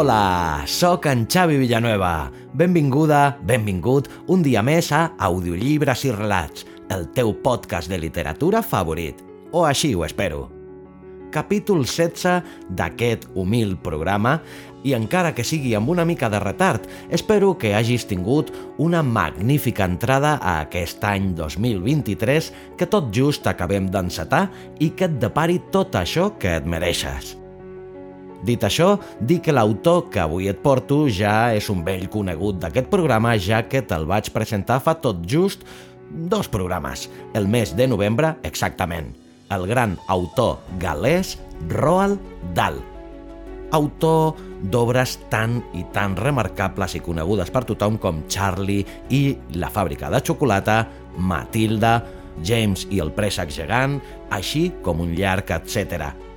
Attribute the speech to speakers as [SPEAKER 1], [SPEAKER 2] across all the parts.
[SPEAKER 1] Hola, sóc en Xavi Villanueva. Benvinguda, benvingut un dia més a Audiollibres i Relats, el teu podcast de literatura favorit. O així ho espero. Capítol 16 d'aquest humil programa i encara que sigui amb una mica de retard, espero que hagis tingut una magnífica entrada a aquest any 2023 que tot just acabem d'encetar i que et depari tot això que et mereixes. Dit això, dic que l'autor que avui et porto ja és un vell conegut d'aquest programa, ja que te'l vaig presentar fa tot just dos programes, el mes de novembre exactament. El gran autor galès Roald Dahl. Autor d'obres tan i tan remarcables i conegudes per tothom com Charlie i la fàbrica de xocolata, Matilda, James i el préssec gegant, així com un llarg etc.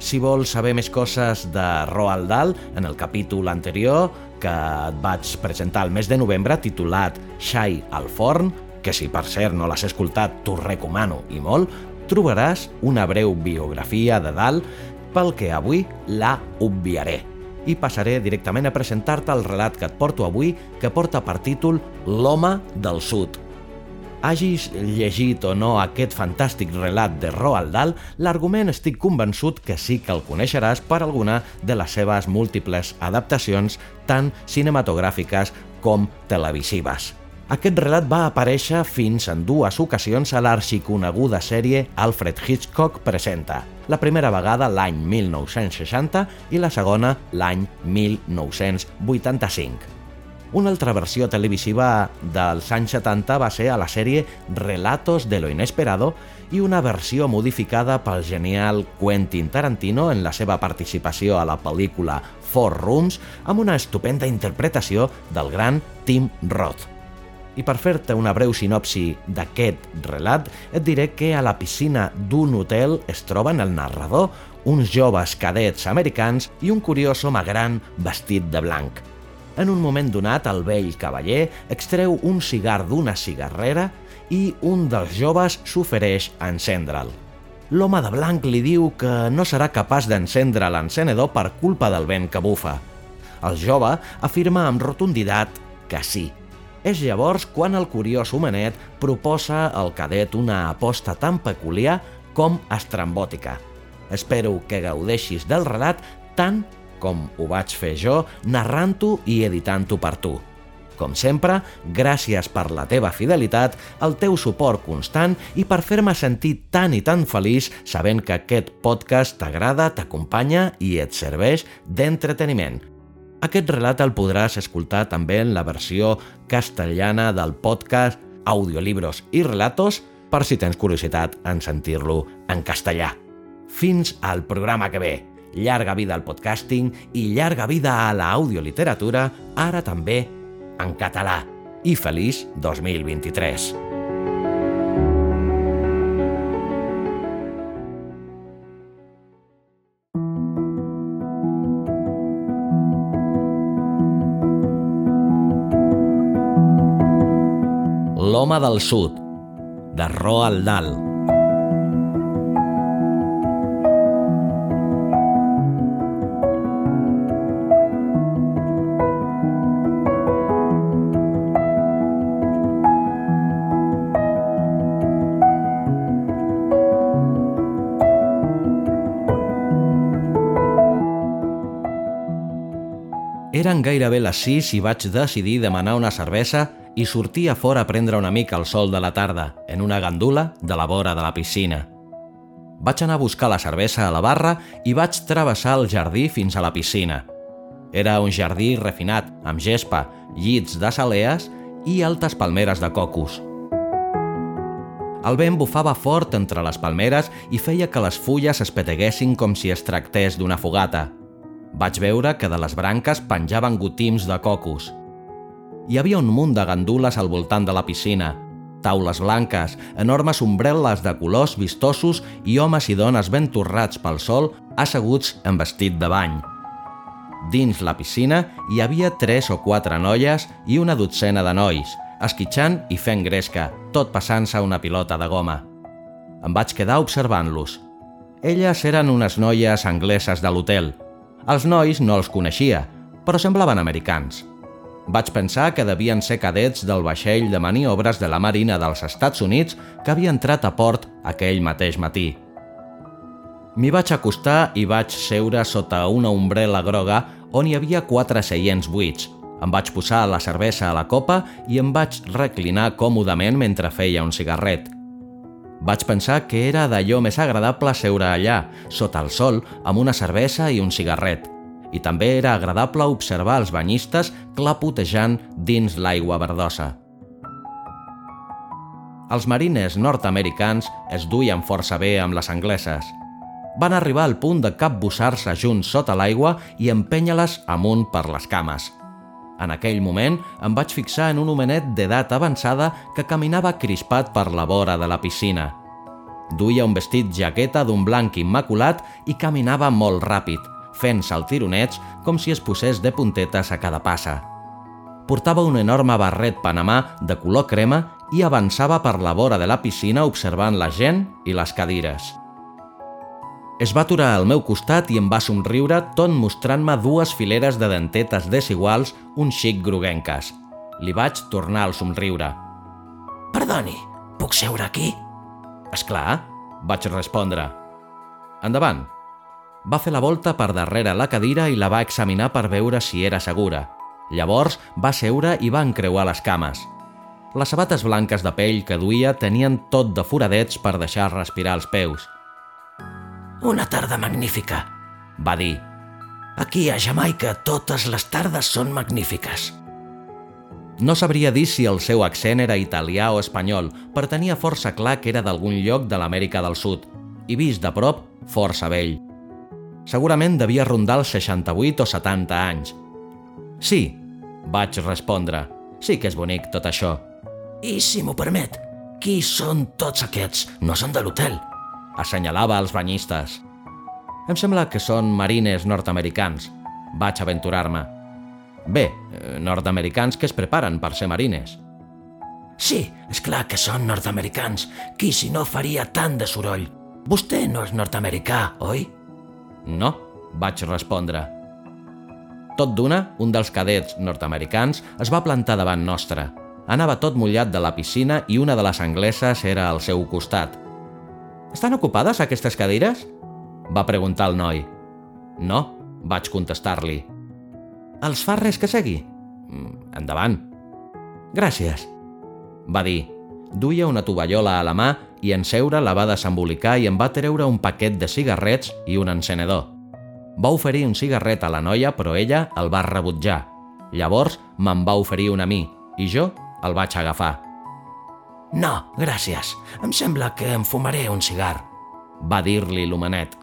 [SPEAKER 1] Si vols saber més coses de Roald Dahl, en el capítol anterior que et vaig presentar el mes de novembre titulat Xai al forn, que si per cert no l'has escoltat t'ho recomano i molt, trobaràs una breu biografia de Dahl pel que avui la obviaré. I passaré directament a presentar-te el relat que et porto avui que porta per títol L'home del sud, Hagis llegit o no aquest fantàstic relat de Roald Dahl, l'argument estic convençut que sí que el coneixeràs per alguna de les seves múltiples adaptacions, tant cinematogràfiques com televisives. Aquest relat va aparèixer fins en dues ocasions a l'arxiconeguda sèrie Alfred Hitchcock Presenta, la primera vegada l'any 1960 i la segona l'any 1985. Una altra versió televisiva dels anys 70 va ser a la sèrie Relatos de lo Inesperado i una versió modificada pel genial Quentin Tarantino en la seva participació a la pel·lícula Four Rooms amb una estupenda interpretació del gran Tim Roth. I per fer-te una breu sinopsi d'aquest relat, et diré que a la piscina d'un hotel es troben el narrador, uns joves cadets americans i un curiós home gran vestit de blanc. En un moment donat, el vell cavaller extreu un cigar d'una cigarrera i un dels joves s'ofereix a encendre'l. L'home de blanc li diu que no serà capaç d'encendre l'encenedor per culpa del vent que bufa. El jove afirma amb rotunditat que sí. És llavors quan el curiós homenet proposa al cadet una aposta tan peculiar com estrambòtica. Espero que gaudeixis del relat tant com ho vaig fer jo, narrant-ho i editant-ho per tu. Com sempre, gràcies per la teva fidelitat, el teu suport constant i per fer-me sentir tan i tan feliç sabent que aquest podcast t'agrada, t'acompanya i et serveix d'entreteniment. Aquest relat el podràs escoltar també en la versió castellana del podcast Audiolibros i Relatos per si tens curiositat en sentir-lo en castellà. Fins al programa que ve llarga vida al podcasting i llarga vida a l'audioliteratura, ara també en català. I feliç 2023! L'home del sud, de Roald Dahl. Gairebé les 6 i vaig decidir demanar una cervesa i sortir a fora a prendre una mica el sol de la tarda, en una gandula de la vora de la piscina. Vaig anar a buscar la cervesa a la barra i vaig travessar el jardí fins a la piscina. Era un jardí refinat, amb gespa, llits de salees i altes palmeres de cocos. El vent bufava fort entre les palmeres i feia que les fulles es peteguessin com si es tractés d'una fogata – Vaig veure que de les branques penjaven gotims de cocos. Hi havia un munt de gandules al voltant de la piscina, taules blanques, enormes ombrel·les de colors vistosos i homes i dones ben torrats pel sol asseguts en vestit de bany. Dins la piscina hi havia tres o quatre noies i una dotzena de nois, esquitxant i fent gresca, tot passant-se una pilota de goma. Em vaig quedar observant-los. Elles eren unes noies angleses de l'hotel. Els nois no els coneixia, però semblaven americans. Vaig pensar que devien ser cadets del vaixell de maniobres de la Marina dels Estats Units que havia entrat a port aquell mateix matí. M'hi vaig acostar i vaig seure sota una ombrela groga on hi havia quatre seients buits. Em vaig posar la cervesa a la copa i em vaig reclinar còmodament mentre feia un cigarret. Vaig pensar que era d'allò més agradable seure allà, sota el sol, amb una cervesa i un cigarret. I també era agradable observar els banyistes clapotejant dins l'aigua verdosa. Els marines nord-americans es duien força bé amb les angleses – van arribar al punt de capbussar-se junts sota l'aigua i empènyer-les amunt per les cames. En aquell moment em vaig fixar en un homenet d'edat avançada que caminava crispat per la vora de la piscina. Duia un vestit jaqueta d'un blanc immaculat i caminava molt ràpid, fent saltironets com si es posés de puntetes a cada passa. Portava un enorme barret panamà de color crema i avançava per la vora de la piscina observant la gent i les cadires. Es va aturar al meu costat i em va somriure tot mostrant-me dues fileres de dentetes desiguals un xic groguenques. Li vaig tornar al somriure.
[SPEAKER 2] Perdoni, puc seure aquí?
[SPEAKER 1] És clar, vaig respondre. Endavant. Va fer la volta per darrere la cadira i la va examinar per veure si era segura. Llavors va seure i va encreuar les cames. Les sabates blanques de pell que duia tenien tot de foradets per deixar respirar els peus.
[SPEAKER 2] Una tarda magnífica,
[SPEAKER 1] va dir.
[SPEAKER 2] Aquí a Jamaica totes les tardes són magnífiques.
[SPEAKER 1] No sabria dir si el seu accent era italià o espanyol, però tenia força clar que era d'algun lloc de l'Amèrica del Sud, i vist de prop, força vell. Segurament devia rondar els 68 o 70 anys. Sí, vaig respondre. Sí que és bonic tot això.
[SPEAKER 2] I si m'ho permet, qui són tots aquests? No són de l'hotel
[SPEAKER 1] assenyalava els banyistes. Em sembla que són marines nord-americans. Vaig aventurar-me. Bé, eh, nord-americans que es preparen per ser marines.
[SPEAKER 2] Sí, és clar que són nord-americans. Qui si no faria tant de soroll? Vostè no és nord-americà, oi?
[SPEAKER 1] No, vaig respondre. Tot d'una, un dels cadets nord-americans es va plantar davant nostre. Anava tot mullat de la piscina i una de les angleses era al seu costat. Estan ocupades aquestes cadires? Va preguntar el noi. No, vaig contestar-li. Els fa res que segui? Mm, endavant. Gràcies, va dir. Duia una tovallola a la mà i en seure la va desembolicar i em va treure un paquet de cigarrets i un encenedor. Va oferir un cigarret a la noia, però ella el va rebutjar. Llavors me'n va oferir un a mi i jo el vaig agafar.
[SPEAKER 2] No, gràcies. Em sembla que em fumaré un cigar,
[SPEAKER 1] va dir-li l'homenet.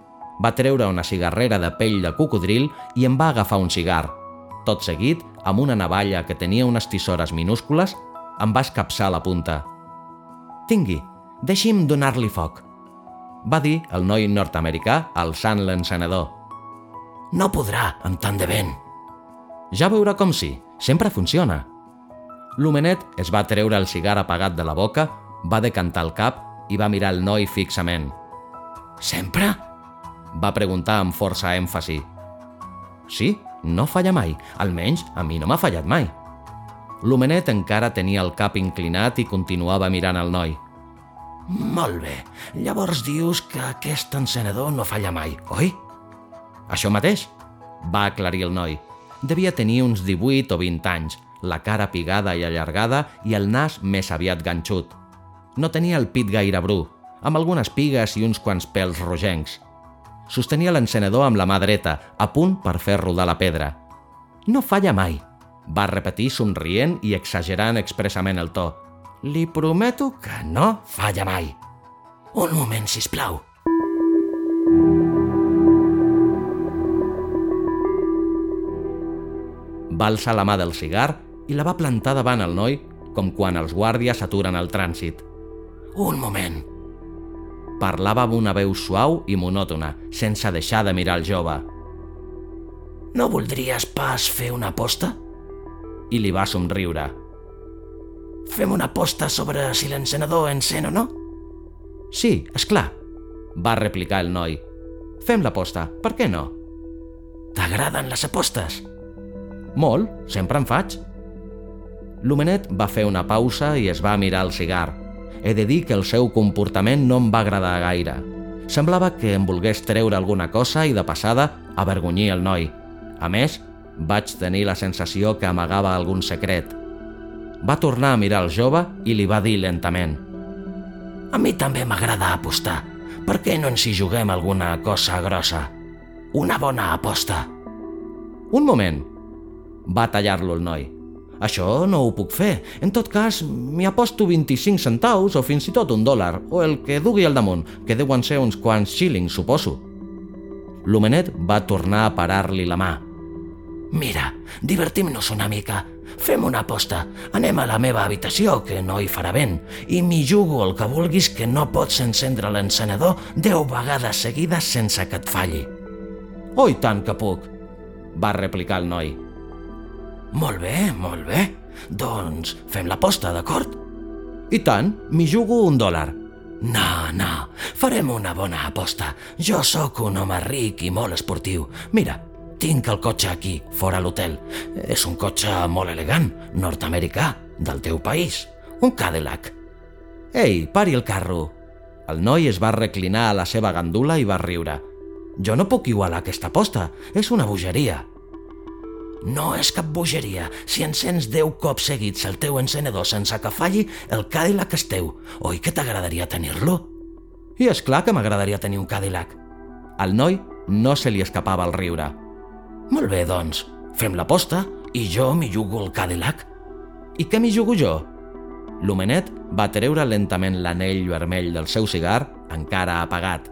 [SPEAKER 1] Va treure una cigarrera de pell de cocodril i em va agafar un cigar. Tot seguit, amb una navalla que tenia unes tisores minúscules, em va escapçar la punta. Tingui, deixi'm donar-li foc, va dir el noi nord-americà alçant l'encenedor.
[SPEAKER 2] No podrà, amb tant de vent.
[SPEAKER 1] Ja veurà com sí, sempre funciona, L'homenet es va treure el cigar apagat de la boca, va decantar el cap i va mirar el noi fixament.
[SPEAKER 2] Sempre?
[SPEAKER 1] Va preguntar amb força èmfasi. Sí, no falla mai. Almenys a mi no m'ha fallat mai. L'homenet encara tenia el cap inclinat i continuava mirant el noi.
[SPEAKER 2] Molt bé. Llavors dius que aquest encenedor no falla mai, oi?
[SPEAKER 1] Això mateix, va aclarir el noi. Devia tenir uns 18 o 20 anys la cara pigada i allargada i el nas més aviat ganxut. No tenia el pit gaire bru, amb algunes pigues i uns quants pèls rogencs. Sostenia l'encenedor amb la mà dreta, a punt per fer rodar la pedra. No falla mai, va repetir somrient i exagerant expressament el to. Li prometo que no falla mai.
[SPEAKER 2] Un moment, si plau.
[SPEAKER 1] va alçar la mà del cigar i la va plantar davant el noi, com quan els guàrdies aturen el trànsit.
[SPEAKER 2] Un moment.
[SPEAKER 1] Parlava amb una veu suau i monòtona, sense deixar de mirar el jove.
[SPEAKER 2] No voldries pas fer una aposta?
[SPEAKER 1] I li va somriure.
[SPEAKER 2] Fem una aposta sobre si l'encenedor encén o no?
[SPEAKER 1] Sí, és clar, va replicar el noi. Fem l'aposta, per què no?
[SPEAKER 2] T'agraden les apostes?
[SPEAKER 1] Molt, sempre en faig. L'homenet va fer una pausa i es va mirar el cigar. He de dir que el seu comportament no em va agradar gaire. Semblava que em volgués treure alguna cosa i de passada avergonyir el noi. A més, vaig tenir la sensació que amagava algun secret. Va tornar a mirar el jove i li va dir lentament.
[SPEAKER 2] A mi també m'agrada apostar. Per què no ens hi juguem alguna cosa grossa? Una bona aposta.
[SPEAKER 1] Un moment. Va tallar-lo el noi. Això no ho puc fer. En tot cas, m'hi aposto 25 centaus o fins i tot un dòlar, o el que dugui al damunt, que deuen ser uns quants shillings, suposo. L'homenet va tornar a parar-li la mà.
[SPEAKER 2] Mira, divertim-nos una mica. Fem una aposta. Anem a la meva habitació, que no hi farà vent, i m'hi jugo el que vulguis que no pots encendre l'encenedor deu vegades seguides sense que et falli.
[SPEAKER 1] Oh, tant que puc, va replicar el noi.
[SPEAKER 2] Molt bé, molt bé. Doncs fem l'aposta, d'acord?
[SPEAKER 1] I tant, m'hi jugo un dòlar.
[SPEAKER 2] No, no, farem una bona aposta. Jo sóc un home ric i molt esportiu. Mira, tinc el cotxe aquí, fora l'hotel. És un cotxe molt elegant, nord-americà, del teu país. Un Cadillac.
[SPEAKER 1] Ei, pari el carro. El noi es va reclinar a la seva gandula i va riure. Jo no puc igualar aquesta aposta, és una bogeria.
[SPEAKER 2] No és cap bogeria. Si encens 10 cops seguits el teu encenedor sense que falli, el Cadillac és teu. Oi que t'agradaria tenir-lo?
[SPEAKER 1] I és clar que m'agradaria tenir un Cadillac. Al noi no se li escapava el riure.
[SPEAKER 2] Molt bé, doncs, fem l'aposta i jo m'hi jugo el Cadillac.
[SPEAKER 1] I què m'hi jugo jo? L'homenet va treure lentament l'anell vermell del seu cigar, encara apagat.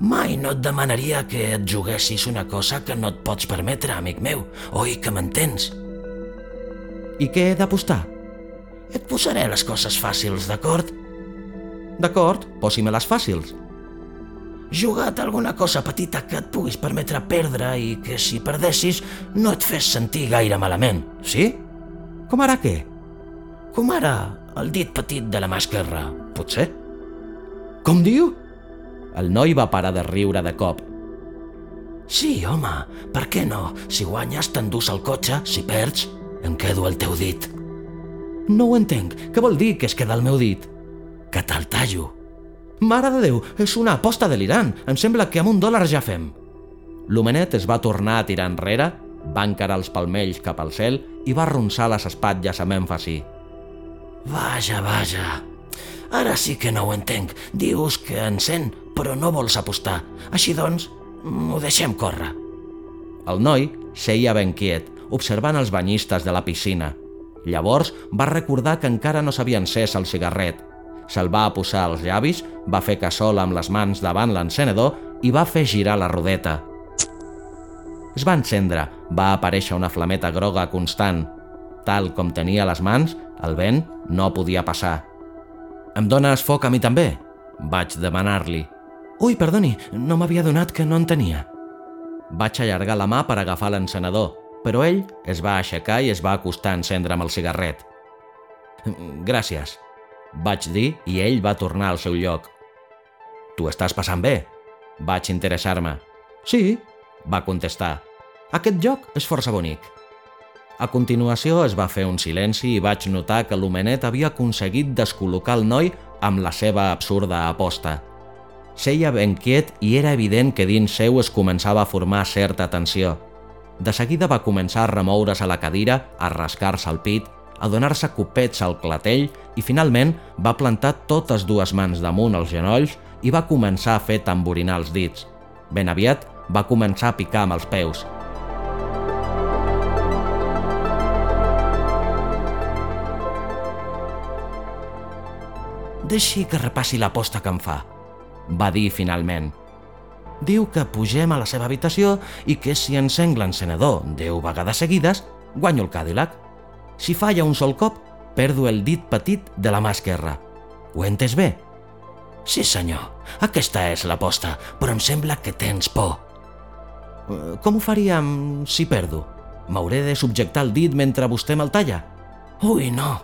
[SPEAKER 2] Mai no et demanaria que et juguessis una cosa que no et pots permetre, amic meu. Oi que m'entens?
[SPEAKER 1] I què he d'apostar?
[SPEAKER 2] Et posaré les coses fàcils, d'acord?
[SPEAKER 1] D'acord, posi-me-les fàcils.
[SPEAKER 2] Juga't alguna cosa petita que et puguis permetre perdre i que si perdessis no et fes sentir gaire malament, sí?
[SPEAKER 1] Com ara què?
[SPEAKER 2] Com ara el dit petit de la mà esquerra, potser?
[SPEAKER 1] Com diu? El noi va parar de riure de cop.
[SPEAKER 2] Sí, home, per què no? Si guanyes, t'endús el cotxe, si perds, em quedo el teu dit.
[SPEAKER 1] No ho entenc. Què vol dir que es queda el meu dit?
[SPEAKER 2] Que te'l tallo.
[SPEAKER 1] Mare de Déu, és una aposta delirant. Em sembla que amb un dòlar ja fem. L'homenet es va tornar a tirar enrere, va encarar els palmells cap al cel i va arronsar les espatlles amb èmfasi.
[SPEAKER 2] Vaja, vaja. Ara sí que no ho entenc. Dius que encén, però no vols apostar. Així doncs, ho deixem córrer.
[SPEAKER 1] El noi seia ben quiet, observant els banyistes de la piscina. Llavors va recordar que encara no s'havia encès el cigarret. Se'l va posar als llavis, va fer cassola amb les mans davant l'encenedor i va fer girar la rodeta. Es va encendre, va aparèixer una flameta groga constant. Tal com tenia les mans, el vent no podia passar. Em dones foc a mi també? Vaig demanar-li. Ui, perdoni, no m'havia donat que no en tenia. Vaig allargar la mà per agafar l'encenedor, però ell es va aixecar i es va acostar a amb el cigarret. Gràcies, vaig dir i ell va tornar al seu lloc. Tu estàs passant bé? Vaig interessar-me. Sí, va contestar. Aquest lloc és força bonic. A continuació es va fer un silenci i vaig notar que l'homenet havia aconseguit descol·locar el noi amb la seva absurda aposta. Seia ben quiet i era evident que dins seu es començava a formar certa tensió. De seguida va començar a remoure's a la cadira, a rascar-se el pit, a donar-se copets al clatell i finalment va plantar totes dues mans damunt els genolls i va començar a fer tamborinar els dits. Ben aviat va començar a picar amb els peus. Deixi que repassi l'aposta que em fa, va dir finalment. Diu que pugem a la seva habitació i que si encenc l'encenedor deu vegades seguides, guanyo el Cadillac. Si falla un sol cop, perdo el dit petit de la mà esquerra. Ho he entès bé?
[SPEAKER 2] Sí, senyor. Aquesta és l'aposta, però em sembla que tens por.
[SPEAKER 1] Eh, Com ho faríem si perdo? M'hauré de subjectar el dit mentre vostè me'l talla?
[SPEAKER 2] Ui, no.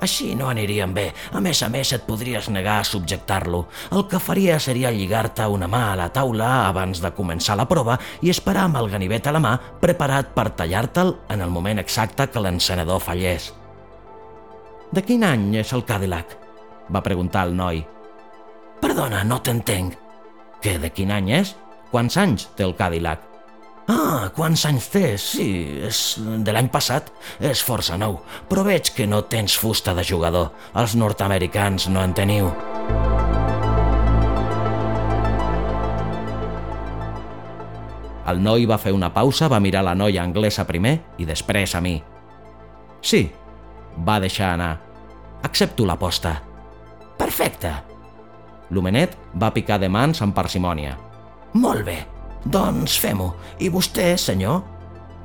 [SPEAKER 2] Així no aniríem bé. A més a més, et podries negar a subjectar-lo. El que faria seria lligar-te una mà a la taula abans de començar la prova i esperar amb el ganivet a la mà preparat per tallar-te'l en el moment exacte que l'encenedor fallés.
[SPEAKER 1] De quin any és el Cadillac? Va preguntar el noi.
[SPEAKER 2] Perdona, no t'entenc.
[SPEAKER 1] Que de quin any és? Quants anys té el Cadillac?
[SPEAKER 2] Ah, quants anys té? Sí, és de l'any passat. És força nou, però veig que no tens fusta de jugador. Els nord-americans no en teniu.
[SPEAKER 1] El noi va fer una pausa, va mirar la noia anglesa primer i després a mi. Sí, va deixar anar. Accepto l'aposta.
[SPEAKER 2] Perfecte.
[SPEAKER 1] L'homenet va picar de mans amb parsimònia.
[SPEAKER 2] Molt bé. Doncs fem-ho. I vostè, senyor?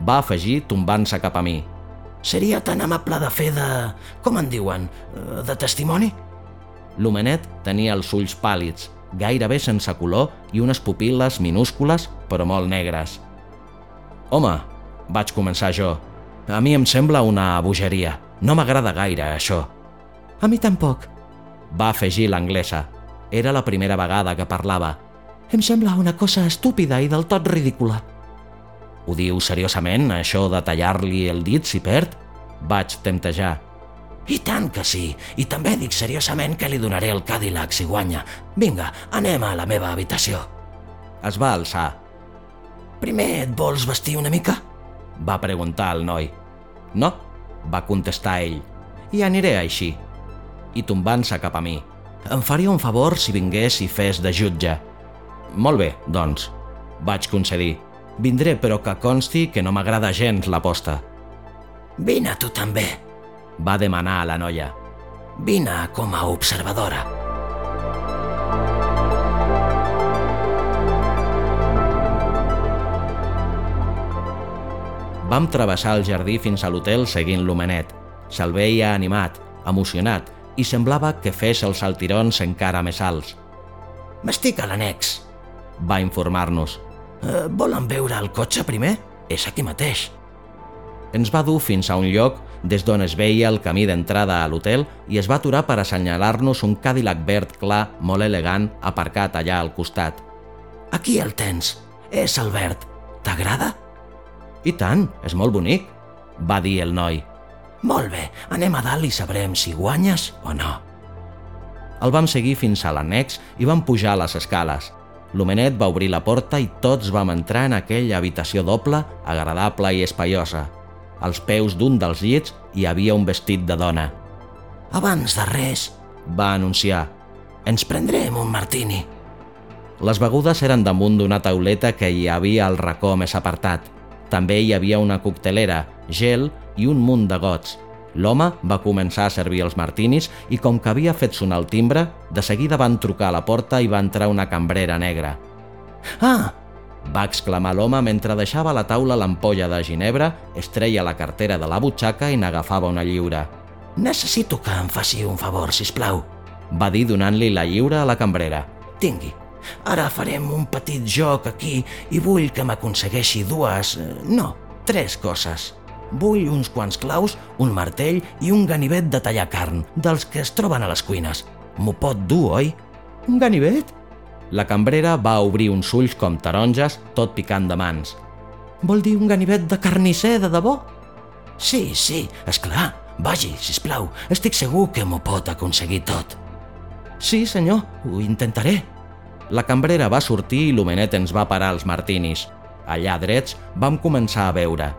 [SPEAKER 1] Va afegir tombant-se cap a mi.
[SPEAKER 2] Seria tan amable de fer de... com en diuen? Eh, De testimoni?
[SPEAKER 1] L'homenet tenia els ulls pàl·lids, gairebé sense color i unes pupil·les minúscules però molt negres. Home, vaig començar jo. A mi em sembla una bogeria. No m'agrada gaire, això.
[SPEAKER 3] A mi tampoc.
[SPEAKER 1] Va afegir l'anglesa. Era la primera vegada que parlava.
[SPEAKER 3] Em sembla una cosa estúpida i del tot ridícula.
[SPEAKER 1] Ho diu seriosament, això de tallar-li el dit si perd? Vaig temptejar.
[SPEAKER 2] I tant que sí. I també dic seriosament que li donaré el Cadillac si guanya. Vinga, anem a la meva habitació.
[SPEAKER 1] Es va alçar.
[SPEAKER 2] Primer et vols vestir una mica?
[SPEAKER 1] Va preguntar el noi. No, va contestar ell. I aniré així. I tombant-se cap a mi. Em faria un favor si vingués i fes de jutge. Molt bé, doncs. Vaig concedir. Vindré, però que consti que no m'agrada gens l'aposta.
[SPEAKER 2] Vine tu també.
[SPEAKER 1] Va demanar a la noia.
[SPEAKER 2] Vine com a observadora.
[SPEAKER 1] Vam travessar el jardí fins a l'hotel seguint l'homenet. Se'l veia animat, emocionat, i semblava que fes els saltirons encara més alts.
[SPEAKER 2] M'estic a l'annex.
[SPEAKER 1] Va informar-nos.
[SPEAKER 2] Eh, volen veure el cotxe primer? És aquí mateix.
[SPEAKER 1] Ens va dur fins a un lloc des d'on es veia el camí d'entrada a l'hotel i es va aturar per assenyalar-nos un Cadillac verd clar, molt elegant, aparcat allà al costat.
[SPEAKER 2] Aquí el tens. És el verd. T'agrada?
[SPEAKER 1] I tant, és molt bonic, va dir el noi.
[SPEAKER 2] Molt bé, anem a dalt i sabrem si guanyes o no.
[SPEAKER 1] El vam seguir fins a l'annex i vam pujar les escales. L'homenet va obrir la porta i tots vam entrar en aquella habitació doble, agradable i espaiosa. Als peus d'un dels llits hi havia un vestit de dona.
[SPEAKER 2] Abans de res,
[SPEAKER 1] Va anunciar.
[SPEAKER 2] ens prendrem un martini.
[SPEAKER 1] Les begudes eren damunt d'una tauleta que hi havia al racó més apartat. També hi havia una coctelera, gel i un munt de gots. L'home va començar a servir els martinis i com que havia fet sonar el timbre, de seguida van trucar a la porta i va entrar una cambrera negra.
[SPEAKER 2] Ah,
[SPEAKER 1] Va exclamar l'home mentre deixava a la taula l'ampolla de ginebra, es treia la cartera de la butxaca i n'agafava una lliure.
[SPEAKER 2] necessito que em faci un favor, si plau.
[SPEAKER 1] Va dir donant-li la lliure a la cambrera.
[SPEAKER 2] Tingui. Ara farem un petit joc aquí i vull que m'aconsegueixi dues... eh, no, tres coses. Vull uns quants claus, un martell i un ganivet de tallar carn, dels que es troben a les cuines. M'ho pot dur, oi?
[SPEAKER 3] Un ganivet?
[SPEAKER 1] La cambrera va obrir uns ulls com taronges, tot picant de mans.
[SPEAKER 3] Vol dir un ganivet de carnisser, de debò?
[SPEAKER 2] Sí, sí, és clar. Vagi, si plau. Estic segur que m'ho pot aconseguir tot.
[SPEAKER 3] Sí, senyor, ho intentaré.
[SPEAKER 1] La cambrera va sortir i l'homenet ens va parar els martinis. Allà drets vam començar a veure.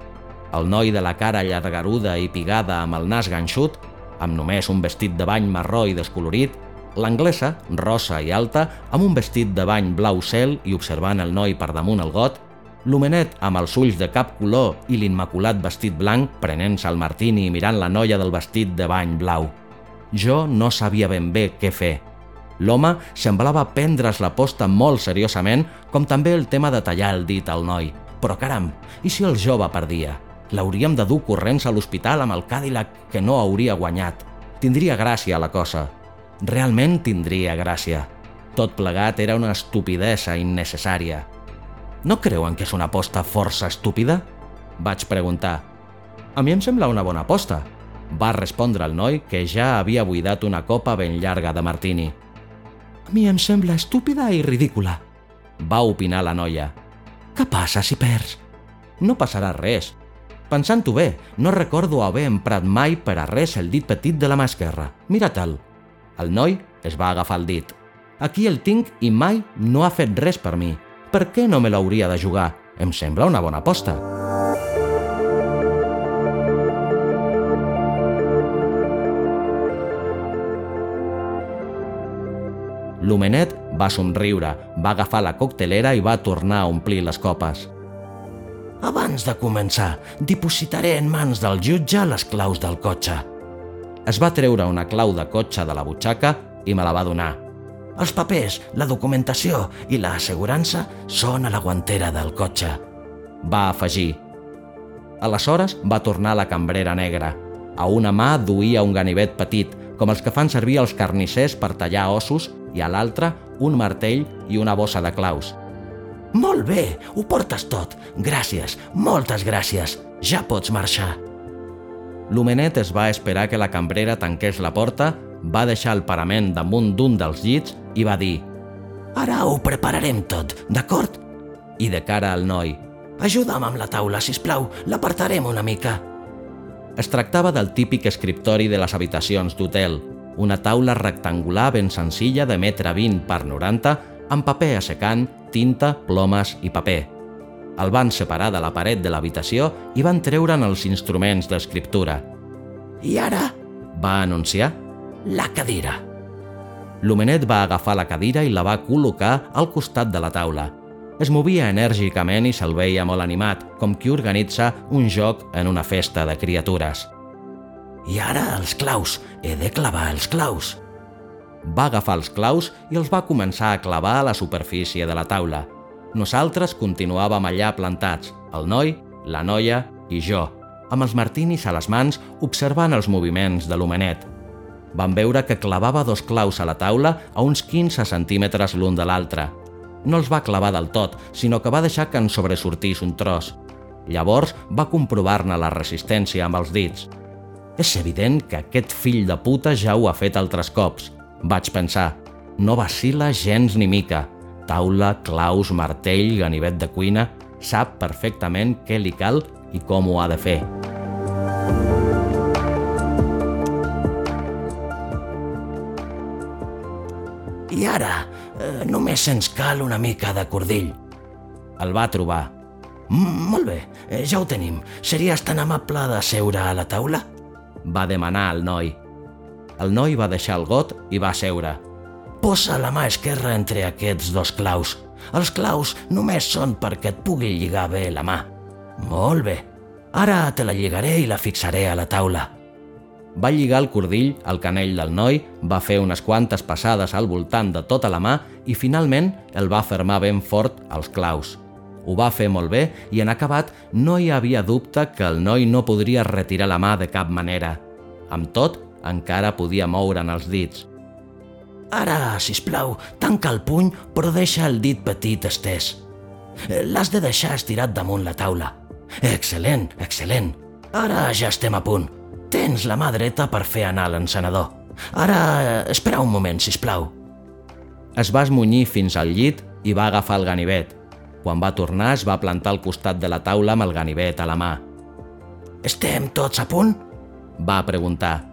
[SPEAKER 1] El noi de la cara llargaruda i pigada amb el nas ganxut, amb només un vestit de bany marró i descolorit, l'anglesa, rossa i alta, amb un vestit de bany blau cel i observant el noi per damunt el got, l'homenet amb els ulls de cap color i l'immaculat vestit blanc prenent-se el martini i mirant la noia del vestit de bany blau. Jo no sabia ben bé què fer. L'home semblava prendre's la posta molt seriosament, com també el tema de tallar el dit al noi. Però caram, i si el jove perdia? L'hauríem de dur corrents a l'hospital amb el Cadillac que no hauria guanyat. Tindria gràcia la cosa. Realment tindria gràcia. Tot plegat era una estupidesa innecessària. No creuen que és una aposta força estúpida? Vaig preguntar. A mi em sembla una bona aposta, va respondre el noi que ja havia buidat una copa ben llarga de martini.
[SPEAKER 3] A mi em sembla estúpida i ridícula,
[SPEAKER 1] va opinar la noia.
[SPEAKER 3] Què passa si perds?
[SPEAKER 1] No passarà res. Pensant-ho bé, no recordo haver emprat mai per a res el dit petit de la mà esquerra. Mira-te'l. El noi es va agafar el dit. Aquí el tinc i mai no ha fet res per mi. Per què no me l'hauria de jugar? Em sembla una bona aposta. L'homenet va somriure, va agafar la coctelera i va tornar a omplir les copes.
[SPEAKER 2] Abans de començar, dipositaré en mans del jutge les claus del cotxe.
[SPEAKER 1] Es va treure una clau de cotxe de la butxaca i me la va donar.
[SPEAKER 2] Els papers, la documentació i l'assegurança són a la guantera del cotxe.
[SPEAKER 1] Va afegir. Aleshores va tornar la cambrera negra. A una mà duia un ganivet petit, com els que fan servir els carnissers per tallar ossos i a l'altra un martell i una bossa de claus.
[SPEAKER 2] Molt bé, ho portes tot. Gràcies, moltes gràcies. Ja pots marxar.
[SPEAKER 1] L'homenet es va esperar que la cambrera tanqués la porta, va deixar el parament damunt d'un dels llits i va dir
[SPEAKER 2] «Ara ho prepararem tot, d'acord?»
[SPEAKER 1] I de cara al noi
[SPEAKER 2] «Ajuda'm amb la taula, si plau, l'apartarem una mica».
[SPEAKER 1] Es tractava del típic escriptori de les habitacions d'hotel, una taula rectangular ben senzilla de metre 20 per 90 amb paper assecant, tinta, plomes i paper. El van separar de la paret de l'habitació i van treure'n els instruments d'escriptura.
[SPEAKER 2] I ara,
[SPEAKER 1] va anunciar,
[SPEAKER 2] la cadira.
[SPEAKER 1] L'homenet va agafar la cadira i la va col·locar al costat de la taula. Es movia enèrgicament i se'l veia molt animat, com qui organitza un joc en una festa de criatures.
[SPEAKER 2] I ara els claus, he de clavar els claus.
[SPEAKER 1] Va agafar els claus i els va començar a clavar a la superfície de la taula. Nosaltres continuàvem allà plantats, el noi, la noia i jo, amb els martinis a les mans observant els moviments de l'homenet. Vam veure que clavava dos claus a la taula a uns 15 centímetres l'un de l'altre. No els va clavar del tot, sinó que va deixar que en sobresortís un tros. Llavors va comprovar-ne la resistència amb els dits – és evident que aquest fill de puta ja ho ha fet altres cops. Vaig pensar, no vacila gens ni mica. Taula, claus, martell, ganivet de cuina... Sap perfectament què li cal i com ho ha de fer.
[SPEAKER 2] I ara, eh, només ens cal una mica de cordill.
[SPEAKER 1] El va trobar.
[SPEAKER 2] Molt bé, eh, ja ho tenim. Series tan amable de seure a la taula?
[SPEAKER 1] va demanar el noi. El noi va deixar el got i va seure.
[SPEAKER 2] Posa la mà esquerra entre aquests dos claus. Els claus només són perquè et pugui lligar bé la mà. Molt bé. Ara te la lligaré i la fixaré a la taula.
[SPEAKER 1] Va lligar el cordill al canell del noi, va fer unes quantes passades al voltant de tota la mà i finalment el va fermar ben fort als claus. Ho va fer molt bé i en acabat no hi havia dubte que el noi no podria retirar la mà de cap manera. Amb tot, encara podia moure'n els dits.
[SPEAKER 2] Ara, si plau, tanca el puny però deixa el dit petit estès. L'has de deixar estirat damunt la taula. Excel·lent, excel·lent. Ara ja estem a punt. Tens la mà dreta per fer anar l'encenedor. Ara, espera un moment, si plau.
[SPEAKER 1] Es va esmunyir fins al llit i va agafar el ganivet, quan va tornar es va plantar al costat de la taula amb el ganivet a la mà.
[SPEAKER 2] Estem tots a punt?
[SPEAKER 1] Va preguntar.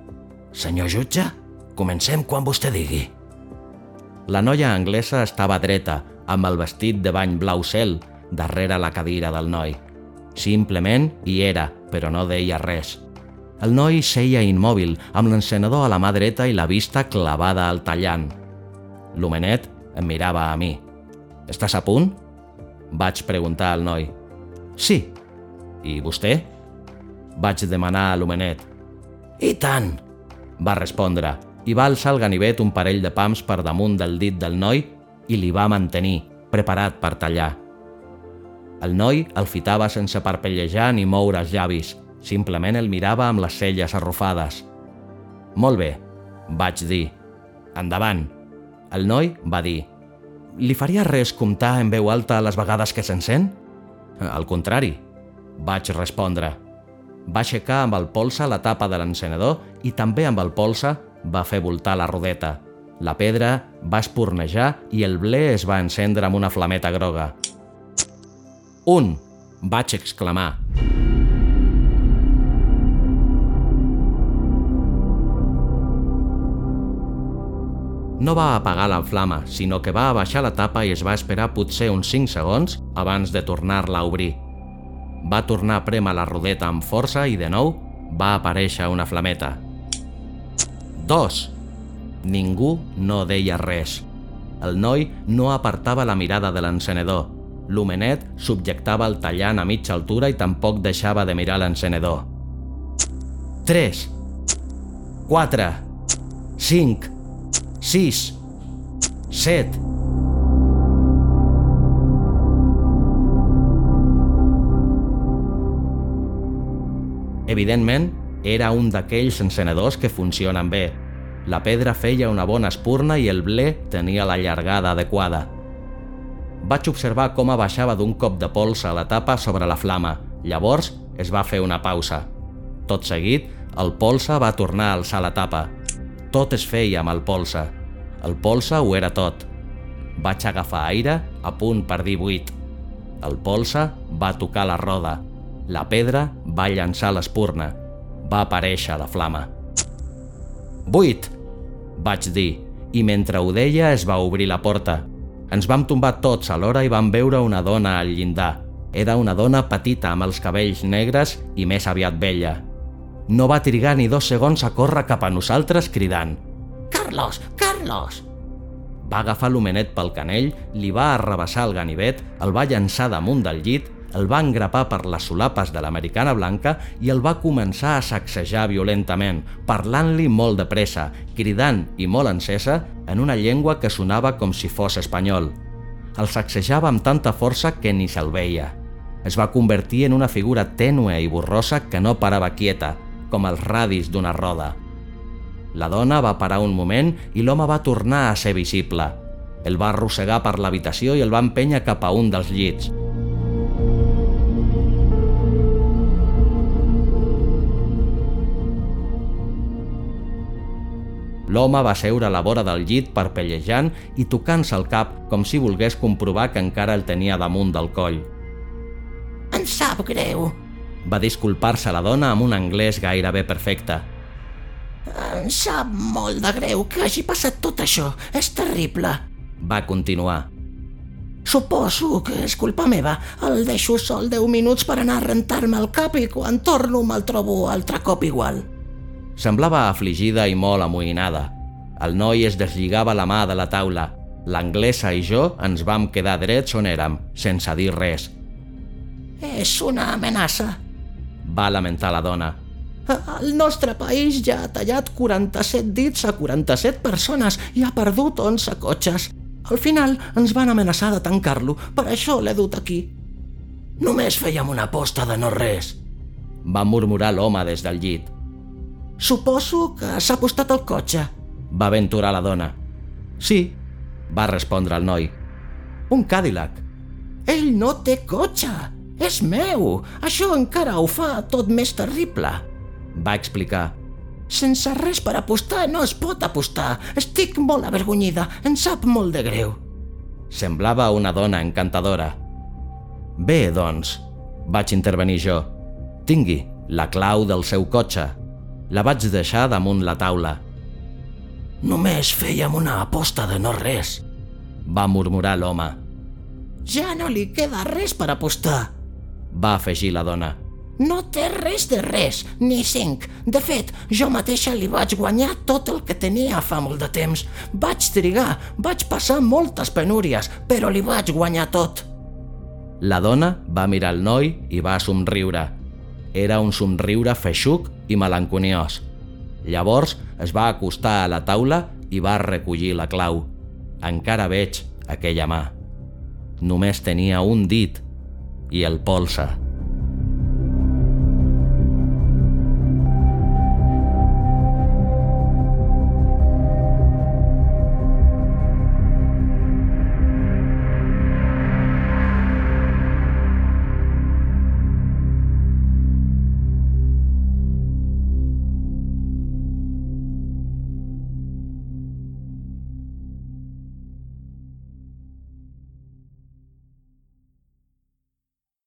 [SPEAKER 2] Senyor jutge, comencem quan vostè digui.
[SPEAKER 1] La noia anglesa estava dreta, amb el vestit de bany blau cel, darrere la cadira del noi. Simplement hi era, però no deia res. El noi seia immòbil, amb l'encenedor a la mà dreta i la vista clavada al tallant. L'homenet em mirava a mi. Estàs a punt? Vaig preguntar al noi.
[SPEAKER 2] Sí.
[SPEAKER 1] I vostè? Vaig demanar a l'homenet.
[SPEAKER 2] I tant!
[SPEAKER 1] Va respondre i va alçar el ganivet un parell de pams per damunt del dit del noi i li va mantenir, preparat per tallar. El noi el fitava sense parpellejar ni moure els llavis. Simplement el mirava amb les celles arrufades. Molt bé, vaig dir. Endavant. El noi va dir. Li faria res comptar en veu alta les vegades que s'encén? Al contrari, vaig respondre. Va aixecar amb el polsa la tapa de l'encenedor i també amb el polsa va fer voltar la rodeta. La pedra va espornejar i el ble es va encendre amb una flameta groga. Un! vaig exclamar. No va apagar la flama, sinó que va abaixar la tapa i es va esperar potser uns 5 segons abans de tornar-la a obrir. Va tornar a prémer la rodeta amb força i, de nou, va aparèixer una flameta. Dos. Ningú no deia res. El noi no apartava la mirada de l'encenedor. L'homenet subjectava el tallant a mitja altura i tampoc deixava de mirar l'encenedor. 3 4 5 6, 7. Evidentment, era un d'aquells encenedors que funcionen bé. La pedra feia una bona espurna i el ble tenia la llargada adequada. Vaig observar com abaixava d'un cop de pols a la tapa sobre la flama. Llavors es va fer una pausa. Tot seguit, el polsa va tornar a alçar la tapa. Tot es feia amb el polsa. El polsa ho era tot. Vaig agafar aire a punt per dir buit. El polsa va tocar la roda. La pedra va llançar l'espurna. Va aparèixer la flama. Buit! Vaig dir, i mentre ho deia es va obrir la porta. Ens vam tombar tots alhora i vam veure una dona al llindar. Era una dona petita amb els cabells negres i més aviat vella. No va trigar ni dos segons a córrer cap a nosaltres cridant
[SPEAKER 2] «Carlos! Carlos!»
[SPEAKER 1] Va agafar l'homenet pel canell, li va arrabassar el ganivet, el va llançar damunt del llit, el va engrapar per les solapes de l'americana blanca i el va començar a sacsejar violentament, parlant-li molt de pressa, cridant i molt encesa en una llengua que sonava com si fos espanyol. El sacsejava amb tanta força que ni se'l veia. Es va convertir en una figura tènue i borrosa que no parava quieta, com els radis d'una roda. La dona va parar un moment i l'home va tornar a ser visible. El va arrossegar per l'habitació i el va empènyer cap a un dels llits. L'home va seure a la vora del llit parpellejant i tocant-se el cap com si volgués comprovar que encara el tenia damunt del coll.
[SPEAKER 2] Em sap greu,
[SPEAKER 1] va disculpar-se la dona amb un anglès gairebé perfecte.
[SPEAKER 2] Em sap molt de greu que hagi passat tot això. És terrible.
[SPEAKER 1] Va continuar.
[SPEAKER 2] Suposo que és culpa meva. El deixo sol 10 minuts per anar a rentar-me el cap i quan torno me'l trobo altre cop igual.
[SPEAKER 1] Semblava afligida i molt amoïnada. El noi es deslligava la mà de la taula. L'anglesa i jo ens vam quedar drets on érem, sense dir res.
[SPEAKER 2] És una amenaça,
[SPEAKER 1] va lamentar la dona.
[SPEAKER 2] El nostre país ja ha tallat 47 dits a 47 persones i ha perdut 11 cotxes. Al final ens van amenaçar de tancar-lo, per això l'he dut aquí.
[SPEAKER 3] Només fèiem una aposta de no res,
[SPEAKER 1] va murmurar l'home des del llit.
[SPEAKER 2] Suposo que s'ha apostat el cotxe,
[SPEAKER 1] va aventurar la dona. Sí, va respondre el noi. Un Cadillac.
[SPEAKER 2] Ell no té cotxe, és meu. Això encara ho fa tot més terrible.
[SPEAKER 1] Va explicar.
[SPEAKER 2] Sense res per apostar no es pot apostar. Estic molt avergonyida, em sap molt de greu.
[SPEAKER 1] Semblava una dona encantadora. Bé, doncs, vaig intervenir jo. Tingui la clau del seu cotxe. La vaig deixar damunt la taula.
[SPEAKER 3] Només fèiem una aposta de no res,
[SPEAKER 1] va murmurar l'home.
[SPEAKER 2] Ja no li queda res per apostar,
[SPEAKER 1] va afegir la dona.
[SPEAKER 2] No té res de res, ni cinc. De fet, jo mateixa li vaig guanyar tot el que tenia fa molt de temps. Vaig trigar, vaig passar moltes penúries, però li vaig guanyar tot.
[SPEAKER 1] La dona va mirar el noi i va somriure. Era un somriure feixuc i melanconiós. Llavors es va acostar a la taula i va recollir la clau. Encara veig aquella mà. Només tenia un dit i el polsa.